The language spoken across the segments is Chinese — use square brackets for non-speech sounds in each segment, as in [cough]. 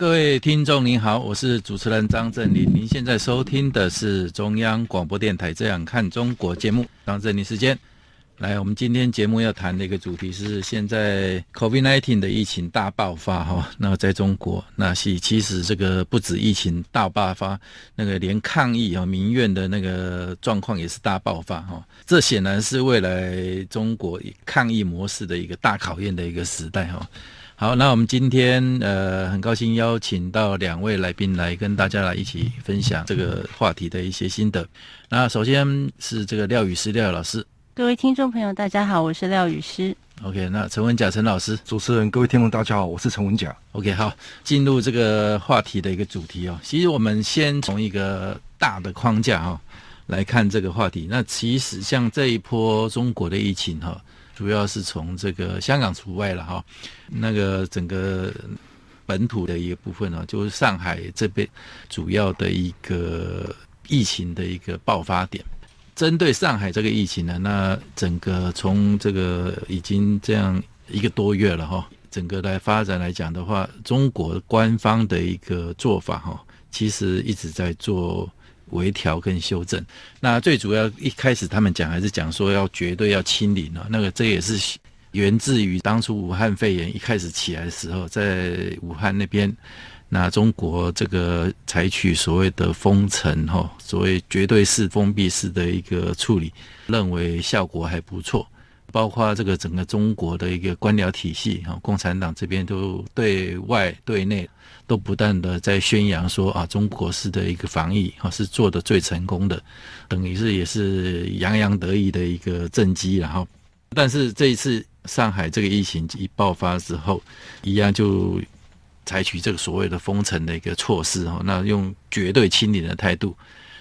各位听众您好，我是主持人张振林。您现在收听的是中央广播电台《这样看中国》节目，张振林时间。来，我们今天节目要谈的一个主题是现在 COVID-19 的疫情大爆发哈。那在中国，那是其实这个不止疫情大爆发，那个连抗议啊民怨的那个状况也是大爆发哈。这显然是未来中国抗议模式的一个大考验的一个时代哈。好，那我们今天呃很高兴邀请到两位来宾来跟大家来一起分享这个话题的一些心得。那首先是这个廖雨师廖老师，各位听众朋友大家好，我是廖雨师。OK，那陈文甲陈老师，主持人各位听众大家好，我是陈文甲。OK，好，进入这个话题的一个主题哦。其实我们先从一个大的框架哈来看这个话题。那其实像这一波中国的疫情哈。主要是从这个香港除外了哈，那个整个本土的一个部分呢，就是上海这边主要的一个疫情的一个爆发点。针对上海这个疫情呢，那整个从这个已经这样一个多月了哈，整个来发展来讲的话，中国官方的一个做法哈，其实一直在做。微调跟修正，那最主要一开始他们讲还是讲说要绝对要清零啊，那个这也是源自于当初武汉肺炎一开始起来的时候，在武汉那边，那中国这个采取所谓的封城哈，所谓绝对式封闭式的一个处理，认为效果还不错。包括这个整个中国的一个官僚体系哈，共产党这边都对外对内都不断的在宣扬说啊，中国式的一个防疫哈是做的最成功的，等于是也是洋洋得意的一个政绩，然后，但是这一次上海这个疫情一爆发之后，一样就采取这个所谓的封城的一个措施哈，那用绝对清零的态度。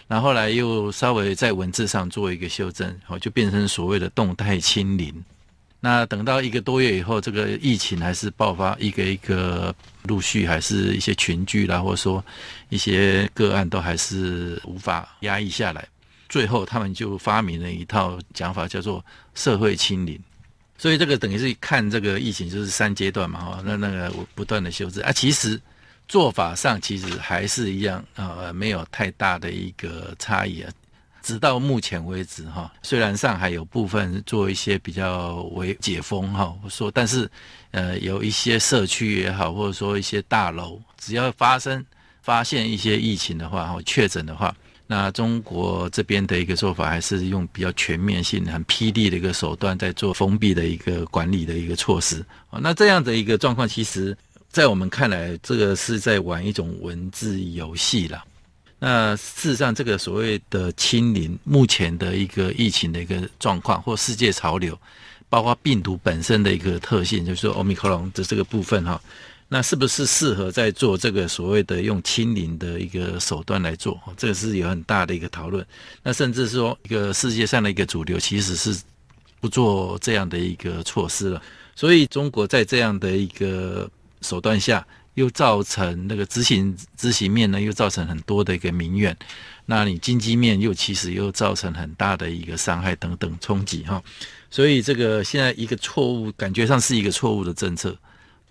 然后来又稍微在文字上做一个修正，哦，就变成所谓的动态清零。那等到一个多月以后，这个疫情还是爆发，一个一个陆续还是一些群聚啦，或者说一些个案都还是无法压抑下来。最后他们就发明了一套讲法，叫做社会清零。所以这个等于是看这个疫情就是三阶段嘛，哈，那那个不断的修正啊，其实。做法上其实还是一样，呃，没有太大的一个差异啊。直到目前为止，哈，虽然上海有部分做一些比较为解封，哈，说，但是，呃，有一些社区也好，或者说一些大楼，只要发生发现一些疫情的话，哈，确诊的话，那中国这边的一个做法还是用比较全面性、很霹雳的一个手段在做封闭的一个管理的一个措施。那这样的一个状况，其实。在我们看来，这个是在玩一种文字游戏了。那事实上，这个所谓的清零，目前的一个疫情的一个状况，或世界潮流，包括病毒本身的一个特性，就是说欧米克戎的这个部分哈，那是不是适合在做这个所谓的用清零的一个手段来做？这个是有很大的一个讨论。那甚至说，一个世界上的一个主流，其实是不做这样的一个措施了。所以，中国在这样的一个手段下，又造成那个执行执行面呢，又造成很多的一个民怨。那你经济面又其实又造成很大的一个伤害等等冲击哈。所以这个现在一个错误，感觉上是一个错误的政策。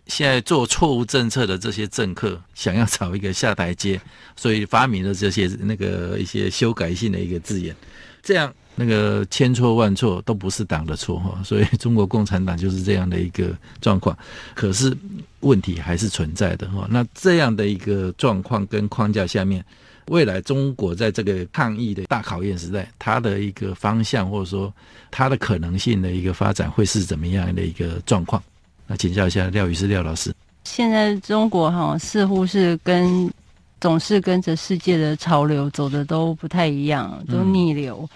现在做错误政策的这些政客，想要找一个下台阶，所以发明了这些那个一些修改性的一个字眼，这样。那个千错万错都不是党的错哈，所以 [laughs] 中国共产党就是这样的一个状况。可是问题还是存在的哈。那这样的一个状况跟框架下面，未来中国在这个抗疫的大考验时代，它的一个方向或者说它的可能性的一个发展会是怎么样的一个状况？那请教一下廖宇师廖老师。现在中国哈似乎是跟总是跟着世界的潮流走的都不太一样，都逆流。嗯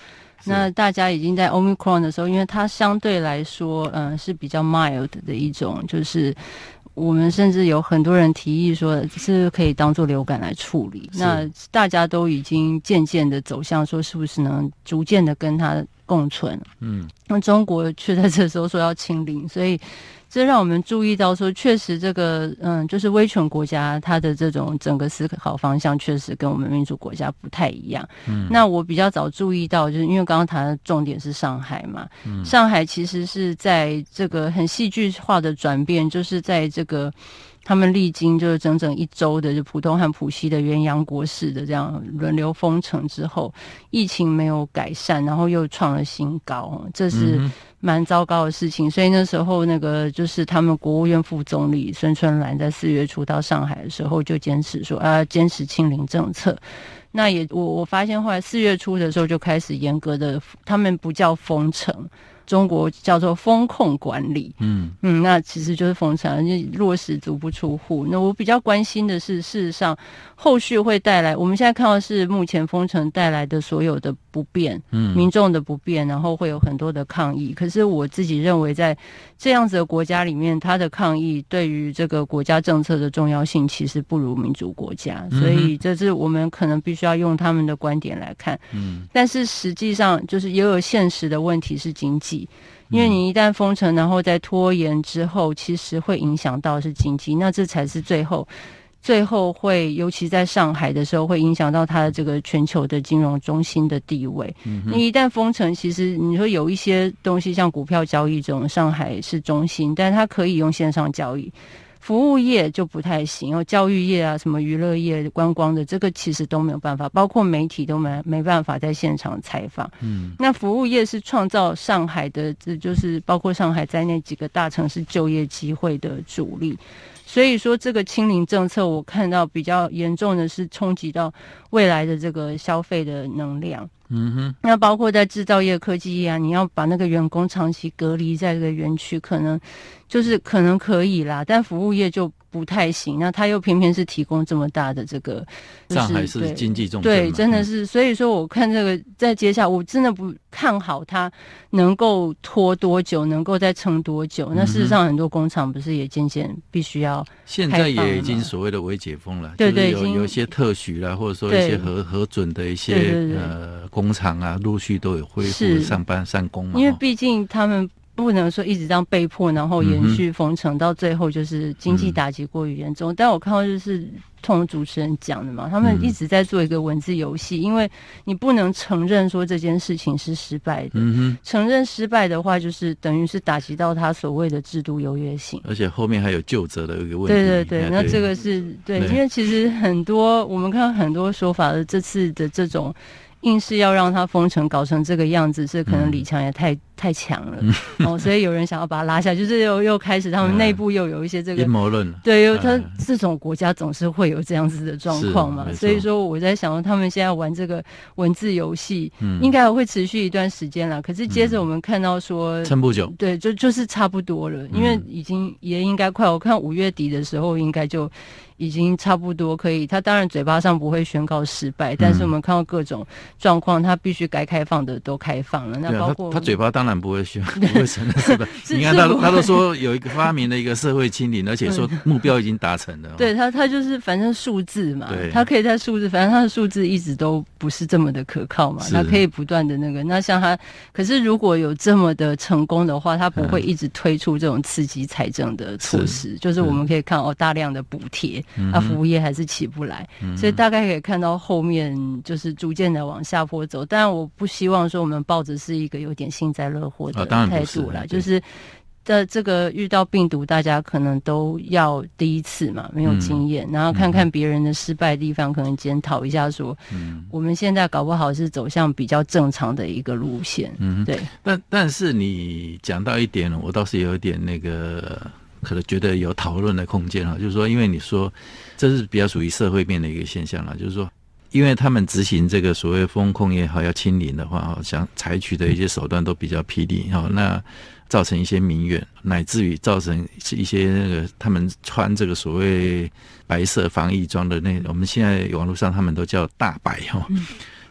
那大家已经在 Omicron 的时候，因为它相对来说，嗯，是比较 mild 的一种，就是我们甚至有很多人提议说，是可以当做流感来处理。那大家都已经渐渐的走向说，是不是能逐渐的跟它共存？嗯，那中国却在这时候说要清零，所以。这让我们注意到说，确实这个嗯，就是威权国家，它的这种整个思考方向确实跟我们民主国家不太一样。嗯，那我比较早注意到，就是因为刚刚谈的重点是上海嘛，嗯，上海其实是在这个很戏剧化的转变，就是在这个。他们历经就是整整一周的就浦东和浦西的鸳鸯国式的这样轮流封城之后，疫情没有改善，然后又创了新高，这是蛮糟糕的事情。所以那时候那个就是他们国务院副总理孙春兰在四月初到上海的时候就坚持说啊，坚持清零政策。那也我我发现后来四月初的时候就开始严格的，他们不叫封城。中国叫做风控管理，嗯嗯，那其实就是封城，落实足不出户。那我比较关心的是，事实上后续会带来，我们现在看到是目前封城带来的所有的不便，嗯，民众的不便，然后会有很多的抗议。可是我自己认为，在这样子的国家里面，他的抗议对于这个国家政策的重要性，其实不如民主国家。所以这是我们可能必须要用他们的观点来看，嗯，但是实际上就是也有现实的问题是经济。因为你一旦封城，然后再拖延之后，其实会影响到是经济，那这才是最后，最后会，尤其在上海的时候，会影响到它的这个全球的金融中心的地位。嗯、你一旦封城，其实你说有一些东西，像股票交易这种，上海是中心，但它可以用线上交易。服务业就不太行，哦，教育业啊，什么娱乐业、观光的，这个其实都没有办法，包括媒体都没没办法在现场采访。嗯，那服务业是创造上海的，这就是包括上海在内几个大城市就业机会的主力。所以说，这个清零政策，我看到比较严重的是冲击到未来的这个消费的能量。嗯哼，那包括在制造业、科技业啊，你要把那个员工长期隔离在这个园区，可能就是可能可以啦，但服务业就不太行。那他又偏偏是提供这么大的这个，就是、上海是经济重镇，对，真的是。所以说，我看这个在接下来，我真的不看好他能够拖多久，能够再撑多久。嗯、那事实上，很多工厂不是也渐渐必须要现在也已经所谓的微解封了，对对，有有一些特许啦，或者说一些核核准的一些呃。工厂啊，陆续都有恢复上班上工嘛。因为毕竟他们不能说一直这样被迫，然后延续封城，到最后就是经济打击过于严重。但我看到就是同主持人讲的嘛，他们一直在做一个文字游戏，因为你不能承认说这件事情是失败的。嗯，承认失败的话，就是等于是打击到他所谓的制度优越性。而且后面还有就责的一个问题。对对对，那这个是对，因为其实很多我们看到很多说法的这次的这种。硬是要让他封城搞成这个样子，这可能李强也太、嗯、太强了，哦，[laughs] 所以有人想要把他拉下，就是又又开始他们内部又有一些这个阴谋论。对，因为他这种国家总是会有这样子的状况嘛，所以说我在想说，他们现在玩这个文字游戏，应该还会持续一段时间了。可是接着我们看到说，撑不久，对，就就是差不多了，因为已经也应该快，我看五月底的时候应该就。已经差不多可以，他当然嘴巴上不会宣告失败，嗯、但是我们看到各种状况，他必须该开放的都开放了。那包括、他嘴巴当然不会宣，[laughs] 不会承认是的。[laughs] 你看他，他都说有一个发明了一个社会清零，而且说目标已经达成了。对他，他就是反正数字嘛，他可以在数字，反正他的数字一直都不是这么的可靠嘛，他可以不断的那个。那像他，可是如果有这么的成功的话，他不会一直推出这种刺激财政的措施，是就是我们可以看哦，大量的补贴。那、啊、服务业还是起不来，嗯、所以大概可以看到后面就是逐渐的往下坡走。但，我不希望说我们抱着是一个有点幸灾乐祸的态度啦，哦、就是在这个遇到病毒，大家可能都要第一次嘛，没有经验，嗯、然后看看别人的失败的地方，嗯、可能检讨一下，说，嗯，我们现在搞不好是走向比较正常的一个路线，嗯，对。但但是你讲到一点，我倒是有一点那个。可能觉得有讨论的空间哈，就是说，因为你说这是比较属于社会面的一个现象了，就是说，因为他们执行这个所谓风控也好，要清零的话，哈，想采取的一些手段都比较霹雳哈，那造成一些民怨，乃至于造成一些那个他们穿这个所谓白色防疫装的那，我们现在网络上他们都叫大白哈，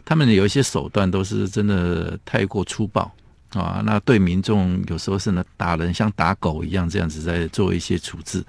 他们有一些手段都是真的太过粗暴。啊，那对民众有时候是呢打人像打狗一样这样子在做一些处置，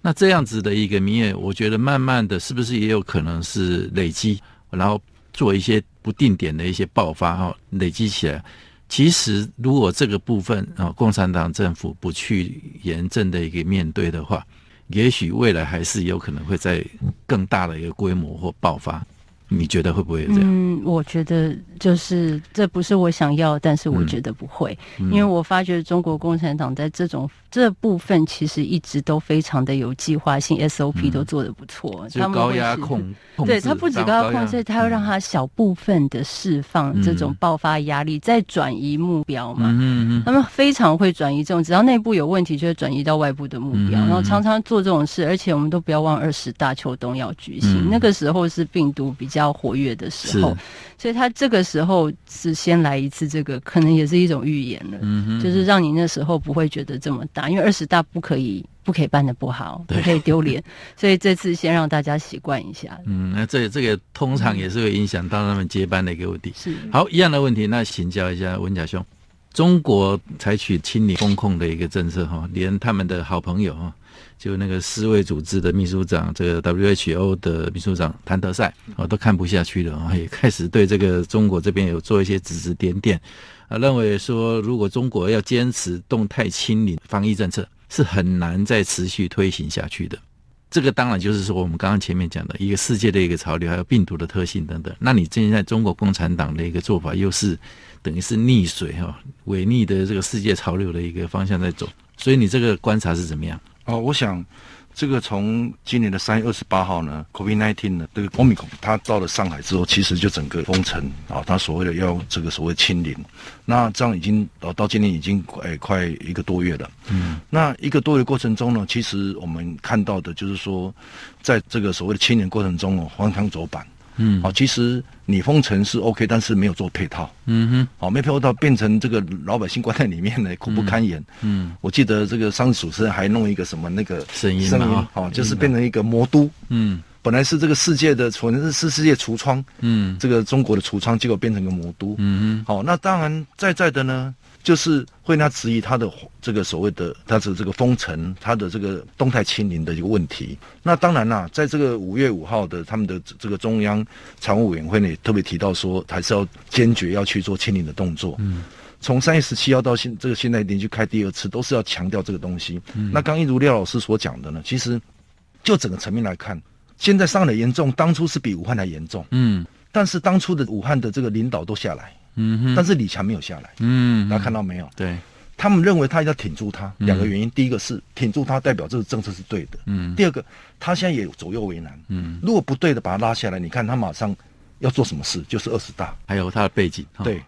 那这样子的一个民怨，我觉得慢慢的是不是也有可能是累积，然后做一些不定点的一些爆发哈，累积起来。其实如果这个部分啊，共产党政府不去严正的一个面对的话，也许未来还是有可能会在更大的一个规模或爆发。你觉得会不会这样？嗯，我觉得就是这不是我想要，但是我觉得不会，嗯、因为我发觉中国共产党在这种这部分其实一直都非常的有计划性，SOP 都做的不错。他们高压控，对他不止高压控，所以他要让他小部分的释放这种爆发压力，再转移目标嘛。嗯嗯，他们非常会转移这种，只要内部有问题，就会转移到外部的目标，然后常常做这种事。而且我们都不要忘，二十大秋冬要举行，那个时候是病毒。比较活跃的时候，所以他这个时候是先来一次，这个可能也是一种预言了，嗯哼，就是让你那时候不会觉得这么大，因为二十大不可以不可以办的不好，不可以丢脸，[laughs] 所以这次先让大家习惯一下。嗯，那这这个通常也是会影响到他们接班的一个问题。是，好，一样的问题，那请教一下文甲兄，中国采取清理风控的一个政策哈，连他们的好朋友哈。就那个世卫组织的秘书长，这个 WHO 的秘书长谭德赛，我都看不下去了啊，也开始对这个中国这边有做一些指指点点啊，认为说如果中国要坚持动态清零防疫政策，是很难再持续推行下去的。这个当然就是说我们刚刚前面讲的一个世界的一个潮流，还有病毒的特性等等。那你现在中国共产党的一个做法，又是等于是逆水哈，违逆的这个世界潮流的一个方向在走，所以你这个观察是怎么样？哦，我想这个从今年的三月二十八号呢，COVID-19 呢，这个 Omicron 它到了上海之后，其实就整个封城啊，它所谓的要这个所谓清零，那这样已经到到今年已经哎快一个多月了。嗯，那一个多月过程中呢，其实我们看到的就是说，在这个所谓的清零过程中哦，荒腔走板。嗯，好，其实你封城是 OK，但是没有做配套。嗯哼，好，没配套变成这个老百姓关在里面呢，[laughs] 苦不堪言。嗯，嗯我记得这个上次主持人还弄一个什么那个声音声音，好，就是变成一个魔都。嗯，本来是这个世界的，可能是世界橱窗。嗯，这个中国的橱窗，结果变成个魔都。嗯哼，好，那当然在在的呢。就是会他质疑他的这个所谓的他的这个封城，他的这个动态清零的一个问题。那当然啦，在这个五月五号的他们的这个中央常务委员会呢，也特别提到说，还是要坚决要去做清零的动作。嗯，从三月十七号到现这个现在连续开第二次，都是要强调这个东西。嗯，那刚一如廖老师所讲的呢，其实就整个层面来看，现在上海严重，当初是比武汉还严重。嗯，但是当初的武汉的这个领导都下来。嗯，但是李强没有下来。嗯，大家看到没有？对，他们认为他要挺住他，两个原因。第一个是挺住他，代表这个政策是对的。嗯。第二个，他现在也左右为难。嗯。如果不对的，把他拉下来，你看他马上要做什么事？就是二十大，还有他的背景。对。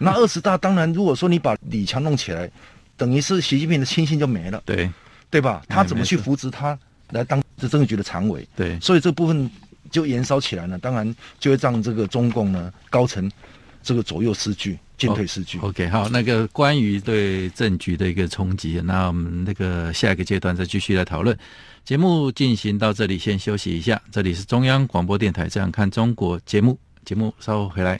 那二十大，当然，如果说你把李强弄起来，等于是习近平的亲信就没了。对。对吧？他怎么去扶植他来当这政治局的常委？对。所以这部分就延烧起来了，当然就会让这个中共呢高层。这个左右失据，进退失据。Oh, OK，好，那个关于对政局的一个冲击，那我们那个下一个阶段再继续来讨论。节目进行到这里，先休息一下。这里是中央广播电台《这样看中国》节目，节目稍后回来。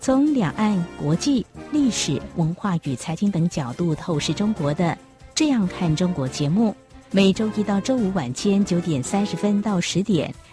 从两岸、国际、历史文化与财经等角度透视中国的《这样看中国》节目，每周一到周五晚间九点三十分到十点。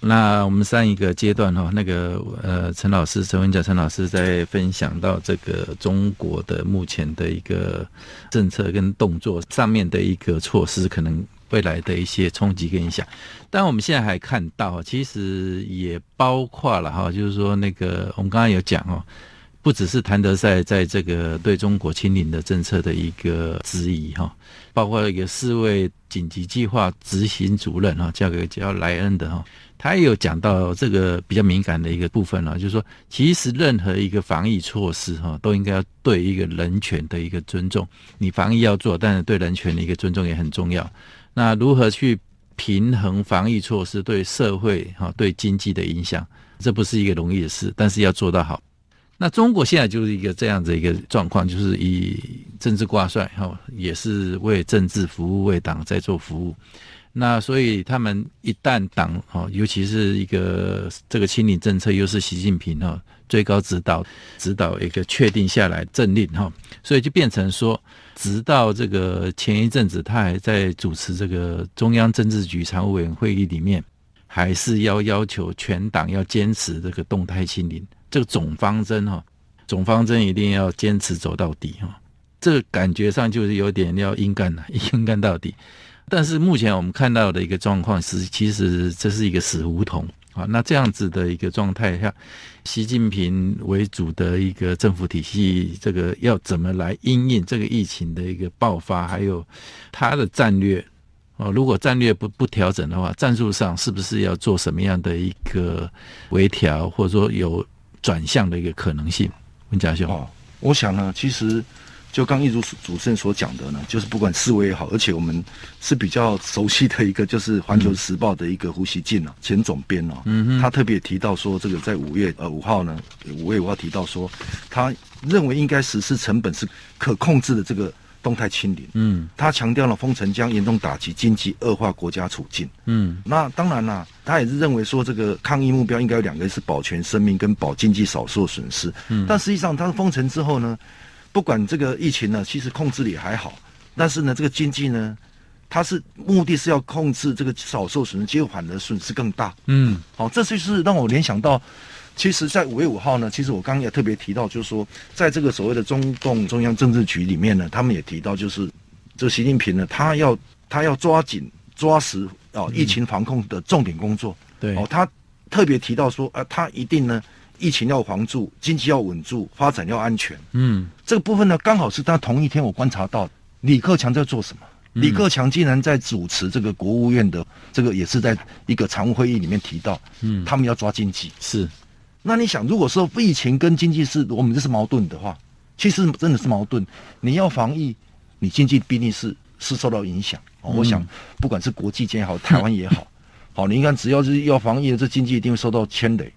那我们上一个阶段哈，那个呃，陈老师陈文甲陈老师在分享到这个中国的目前的一个政策跟动作上面的一个措施，可能未来的一些冲击跟影响。但我们现在还看到，其实也包括了哈，就是说那个我们刚刚有讲哦。不只是谭德塞在这个对中国清零的政策的一个质疑哈，包括一个世卫紧急计划执行主任哈，叫个叫莱恩的哈，他也有讲到这个比较敏感的一个部分啊，就是说，其实任何一个防疫措施哈，都应该要对一个人权的一个尊重。你防疫要做，但是对人权的一个尊重也很重要。那如何去平衡防疫措施对社会哈、对经济的影响，这不是一个容易的事，但是要做到好。那中国现在就是一个这样子一个状况，就是以政治挂帅哈，也是为政治服务，为党在做服务。那所以他们一旦党哈，尤其是一个这个清零政策，又是习近平哈最高指导指导一个确定下来政令哈，所以就变成说，直到这个前一阵子，他还在主持这个中央政治局常务委员会议里面，还是要要求全党要坚持这个动态清零。这个总方针哈，总方针一定要坚持走到底哈。这个感觉上就是有点要硬干了，硬干到底。但是目前我们看到的一个状况是，其实这是一个死胡同啊。那这样子的一个状态下，习近平为主的一个政府体系，这个要怎么来因应这个疫情的一个爆发，还有他的战略啊？如果战略不不调整的话，战术上是不是要做什么样的一个微调，或者说有？转向的一个可能性，温家兄。哦，我想呢，其实就刚一如主持人所讲的呢，就是不管世卫也好，而且我们是比较熟悉的一个，就是《环球时报》的一个胡锡进啊，前总编啊，嗯哼，他特别提到说，这个在五月呃五号呢，五月五号提到说，他认为应该实施成本是可控制的这个。动态清零，嗯，他强调了封城将严重打击经济，恶化国家处境，嗯，那当然啦，他也是认为说这个抗疫目标应该有两个，是保全生命跟保经济少受损失，嗯，但实际上他封城之后呢，不管这个疫情呢，其实控制的也还好，但是呢，这个经济呢，它是目的是要控制这个少受损失，结果反而损失更大，嗯，好，这就是让我联想到。其实，在五月五号呢，其实我刚刚也特别提到，就是说，在这个所谓的中共中央政治局里面呢，他们也提到，就是这习近平呢，他要他要抓紧抓实哦疫情防控的重点工作。对哦，他特别提到说，啊，他一定呢，疫情要防住，经济要稳住，发展要安全。嗯，这个部分呢，刚好是他同一天我观察到，李克强在做什么？嗯、李克强竟然在主持这个国务院的这个，也是在一个常务会议里面提到，嗯，他们要抓经济是。那你想，如果说疫情跟经济是我们这是矛盾的话，其实真的是矛盾。你要防疫，你经济必定是是受到影响。嗯、我想，不管是国际间也好，台湾也好，[laughs] 好，你看只要是要防疫的，这经济一定会受到牵累。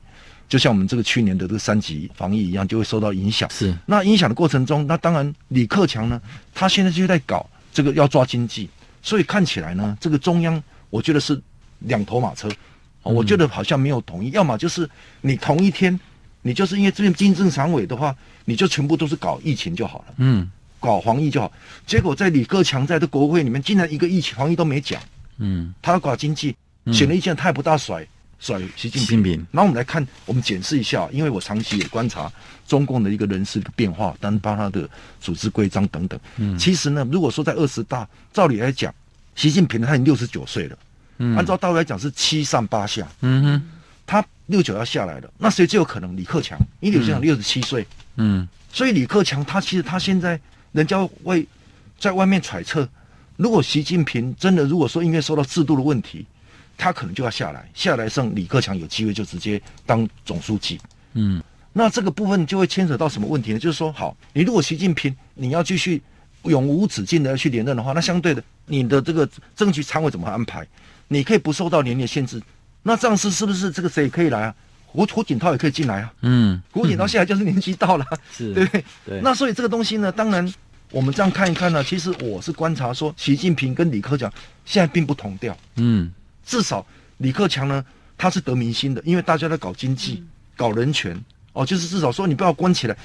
就像我们这个去年的这个三级防疫一样，就会受到影响。是。那影响的过程中，那当然李克强呢，他现在就在搞这个要抓经济，所以看起来呢，这个中央我觉得是两头马车。我觉得好像没有统一，要么就是你同一天，你就是因为这边经政常委的话，你就全部都是搞疫情就好了，嗯，搞防疫就好。结果在李克强在这国会里面，竟然一个疫情防疫都没讲，嗯，他要搞经济，显而易见他也不大甩甩习近平。然后我们来看，我们检视一下，因为我长期也观察中共的一个人事的变化，单包他的组织规章等等。嗯，其实呢，如果说在二十大，照理来讲，习近平他已经六十九岁了。嗯、按照道理来讲是七上八下，嗯哼，他六九要下来了，那谁最有可能？李克强，因为李克强六十七岁，嗯，所以李克强他其实他现在人家会在外面揣测，如果习近平真的如果说因为受到制度的问题，他可能就要下来，下来剩李克强有机会就直接当总书记，嗯，那这个部分就会牵扯到什么问题呢？就是说，好，你如果习近平你要继续永无止境的要去连任的话，那相对的你的这个政局常委怎么安排？你可以不受到年龄限制，那这样是是不是这个谁也可以来啊？胡胡锦涛也可以进来啊。嗯，胡锦涛现在就是年纪到了，[laughs] 是对不对？对。那所以这个东西呢，当然我们这样看一看呢，其实我是观察说，习近平跟李克强现在并不同调。嗯，至少李克强呢，他是得民心的，因为大家在搞经济、搞人权哦，就是至少说你不要关起来，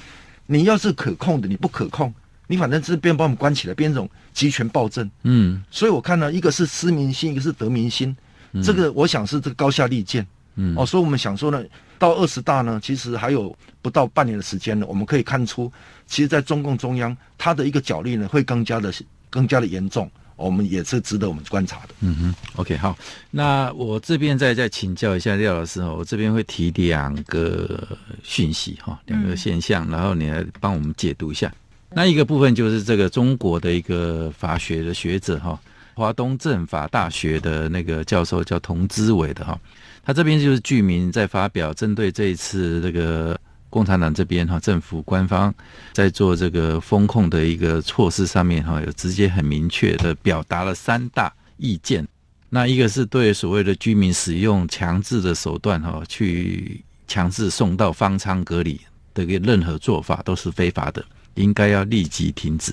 你要是可控的，你不可控。你反正这边把我们关起来，变成这种集权暴政。嗯，所以我看呢，一个是失民心，一个是得民心。嗯、这个我想是这个高下立见。嗯，哦，所以我们想说呢，到二十大呢，其实还有不到半年的时间呢。我们可以看出，其实，在中共中央，它的一个角力呢，会更加的更加的严重。我们也是值得我们观察的。嗯哼，OK，好，那我这边再再请教一下廖老师哈，我这边会提两个讯息哈，两个现象，然后你来帮我们解读一下。那一个部分就是这个中国的一个法学的学者哈，华东政法大学的那个教授叫童之伟的哈，他这边就是据名在发表针对这一次这个。共产党这边哈，政府官方在做这个风控的一个措施上面哈，有直接很明确的表达了三大意见。那一个是对所谓的居民使用强制的手段哈，去强制送到方舱隔离的个任何做法都是非法的，应该要立即停止。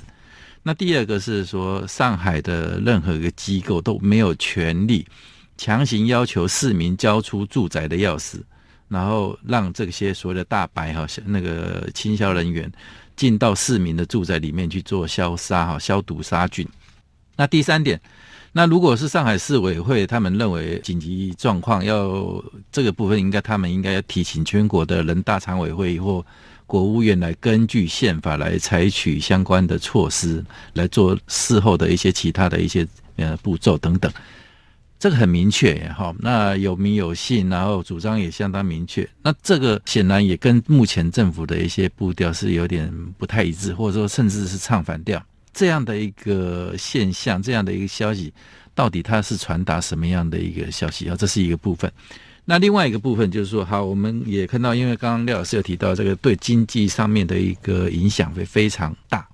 那第二个是说，上海的任何一个机构都没有权利强行要求市民交出住宅的钥匙。然后让这些所谓的大白哈，那个清消人员进到市民的住宅里面去做消杀哈、消毒杀菌。那第三点，那如果是上海市委会他们认为紧急状况要这个部分，应该他们应该要提请全国的人大常委会或国务院来根据宪法来采取相关的措施，来做事后的一些其他的一些呃步骤等等。这个很明确哈，那有名有姓，然后主张也相当明确。那这个显然也跟目前政府的一些步调是有点不太一致，或者说甚至是唱反调。这样的一个现象，这样的一个消息，到底它是传达什么样的一个消息啊？这是一个部分。那另外一个部分就是说，好，我们也看到，因为刚刚廖老师有提到，这个对经济上面的一个影响会非常大。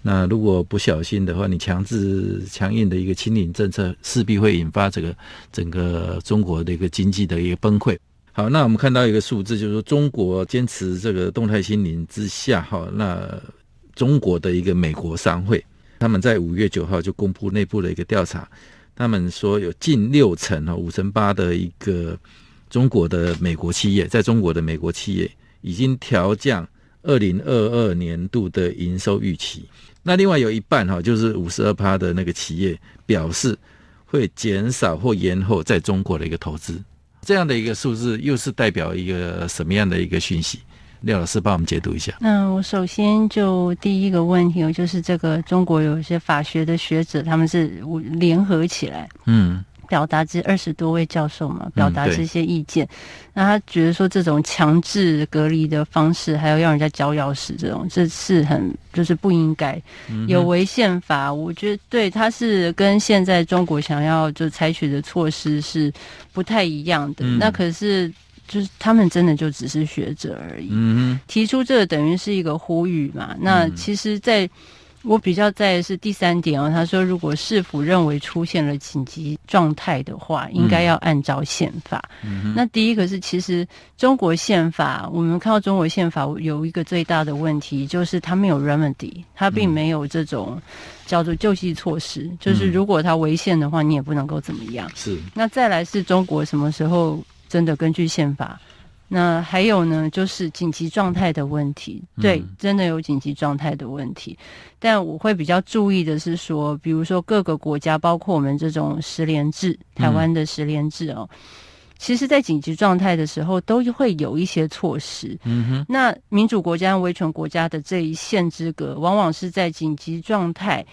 那如果不小心的话，你强制强硬的一个清零政策，势必会引发这个整个中国的一个经济的一个崩溃。好，那我们看到一个数字，就是说中国坚持这个动态清零之下，哈，那中国的一个美国商会，他们在五月九号就公布内部的一个调查，他们说有近六成哈，五成八的一个中国的美国企业，在中国的美国企业已经调降二零二二年度的营收预期。那另外有一半哈，就是五十二趴的那个企业表示会减少或延后在中国的一个投资，这样的一个数字又是代表一个什么样的一个讯息？廖老师帮我们解读一下。那我首先就第一个问题，就是这个中国有一些法学的学者，他们是联合起来，嗯。表达这二十多位教授嘛，表达这些意见。嗯、那他觉得说，这种强制隔离的方式，还要让人家交钥匙，这种这是很就是不应该，有违宪法。我觉得对，他是跟现在中国想要就采取的措施是不太一样的。嗯、那可是就是他们真的就只是学者而已，嗯、提出这个等于是一个呼吁嘛。那其实，在我比较在意的是第三点哦，他说，如果市府认为出现了紧急状态的话，应该要按照宪法。嗯、那第一个是，其实中国宪法，我们看到中国宪法有一个最大的问题，就是它没有 remedy，它并没有这种叫做救济措施，嗯、就是如果它违宪的话，你也不能够怎么样。是。那再来是中国什么时候真的根据宪法？那还有呢，就是紧急状态的问题，对，真的有紧急状态的问题。嗯、但我会比较注意的是说，比如说各个国家，包括我们这种十连制，台湾的十连制哦，嗯、其实在紧急状态的时候都会有一些措施。嗯哼。那民主国家、威权国家的这一线之隔，往往是在紧急状态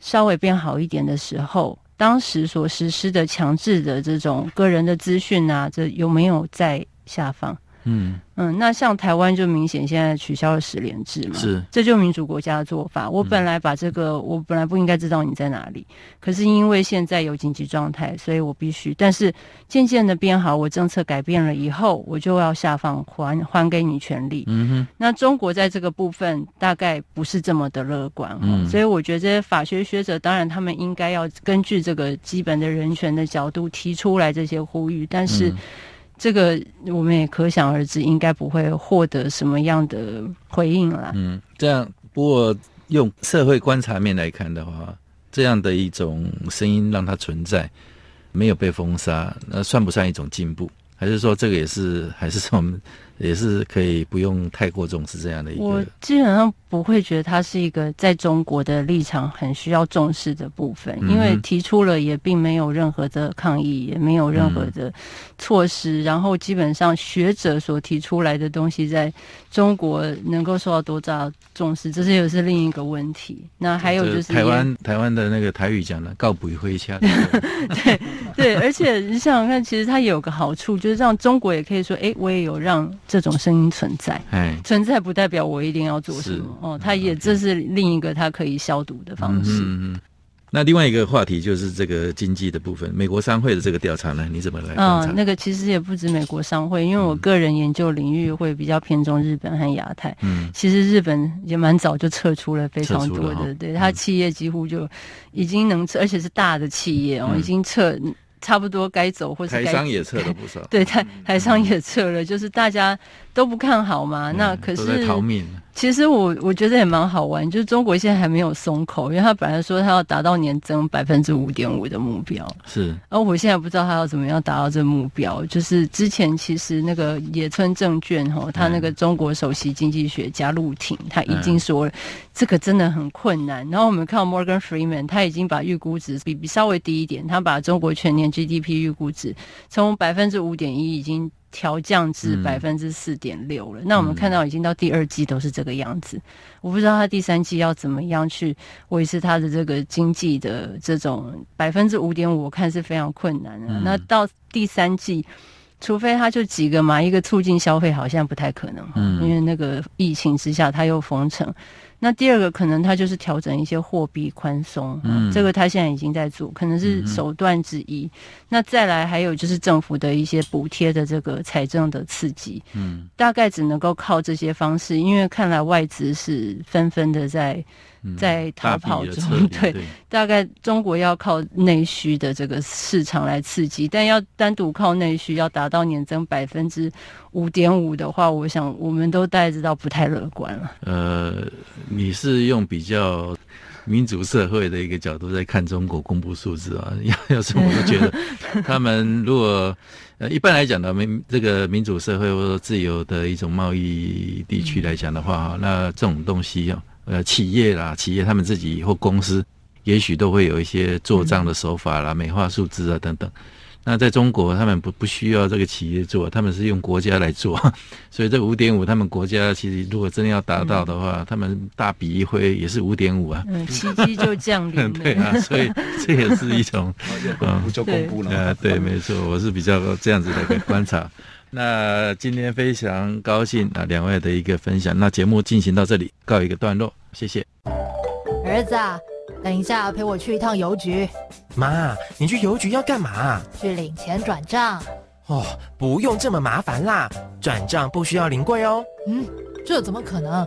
稍微变好一点的时候，当时所实施的强制的这种个人的资讯啊，这有没有在下放，嗯嗯，那像台湾就明显现在取消了十连制嘛，是，这就民主国家的做法。我本来把这个，嗯、我本来不应该知道你在哪里，可是因为现在有紧急状态，所以我必须。但是渐渐的变好，我政策改变了以后，我就要下放还还给你权利。嗯哼，那中国在这个部分大概不是这么的乐观，嗯，所以我觉得这些法学学者当然他们应该要根据这个基本的人权的角度提出来这些呼吁，但是。嗯这个我们也可想而知，应该不会获得什么样的回应啦。嗯，这样。不过用社会观察面来看的话，这样的一种声音让它存在，没有被封杀，那算不算一种进步？还是说这个也是还是我们也是可以不用太过重视这样的一个。我基本上不会觉得它是一个在中国的立场很需要重视的部分，因为提出了也并没有任何的抗议，也没有任何的措施，然后基本上学者所提出来的东西在中国能够受到多大重视，这是又是另一个问题。那还有就是台湾台湾的那个台语讲的“告不回家”，[laughs] 对对，而且你想想看，其实它也有个好处，就是让中国也可以说，哎，我也有让这种声音存在，哎，存在不代表我一定要做什么。哦，它也这是另一个它可以消毒的方式。嗯，那另外一个话题就是这个经济的部分，美国商会的这个调查呢，你怎么来？嗯，那个其实也不止美国商会，因为我个人研究领域会比较偏重日本和亚太。嗯，其实日本也蛮早就撤出了非常多的，对，它企业几乎就已经能撤，而且是大的企业哦，已经撤。差不多该走，或是台商也撤了不少。[laughs] 对，台台商也撤了，就是大家都不看好嘛。嗯、那可是逃命。其实我我觉得也蛮好玩，就是中国现在还没有松口，因为他本来说他要达到年增百分之五点五的目标，是。而我现在不知道他要怎么样达到这个目标。就是之前其实那个野村证券哈，他那个中国首席经济学家陆挺他已经说了，这个真的很困难。然后我们看到 Morgan Freeman，他已经把预估值比比稍微低一点，他把中国全年 GDP 预估值从百分之五点一已经。调降至百分之四点六了。嗯、那我们看到已经到第二季都是这个样子。嗯、我不知道他第三季要怎么样去维持他的这个经济的这种百分之五点五，我看是非常困难的。嗯、那到第三季，除非他就几个嘛，一个促进消费好像不太可能，嗯、因为那个疫情之下他又封城。那第二个可能他就是调整一些货币宽松，嗯，这个他现在已经在做，可能是手段之一。嗯、那再来还有就是政府的一些补贴的这个财政的刺激，嗯，大概只能够靠这些方式，因为看来外资是纷纷的在。在逃跑中，[laughs] 对，大概中国要靠内需的这个市场来刺激，但要单独靠内需要达到年增百分之五点五的话，我想我们都大概知道不太乐观了。呃，你是用比较民主社会的一个角度在看中国公布数字啊？[laughs] 要要是我就觉得，[laughs] 他们如果呃一般来讲呢民这个民主社会或者自由的一种贸易地区来讲的话，嗯、那这种东西啊。呃，企业啦，企业他们自己或公司，也许都会有一些做账的手法啦，嗯、美化数字啊等等。那在中国，他们不不需要这个企业做，他们是用国家来做。[laughs] 所以这五点五，他们国家其实如果真的要达到的话，嗯、他们大笔一挥也是五点五啊。嗯，奇迹就降临。[laughs] 对啊，所以这也是一种公布就公布了。呃，对，没错，我是比较这样子的一个观察。那今天非常高兴啊，两位的一个分享。那节目进行到这里，告一个段落，谢谢。儿子啊，等一下陪我去一趟邮局。妈，你去邮局要干嘛？去领钱转账。哦，不用这么麻烦啦，转账不需要临柜哦。嗯，这怎么可能？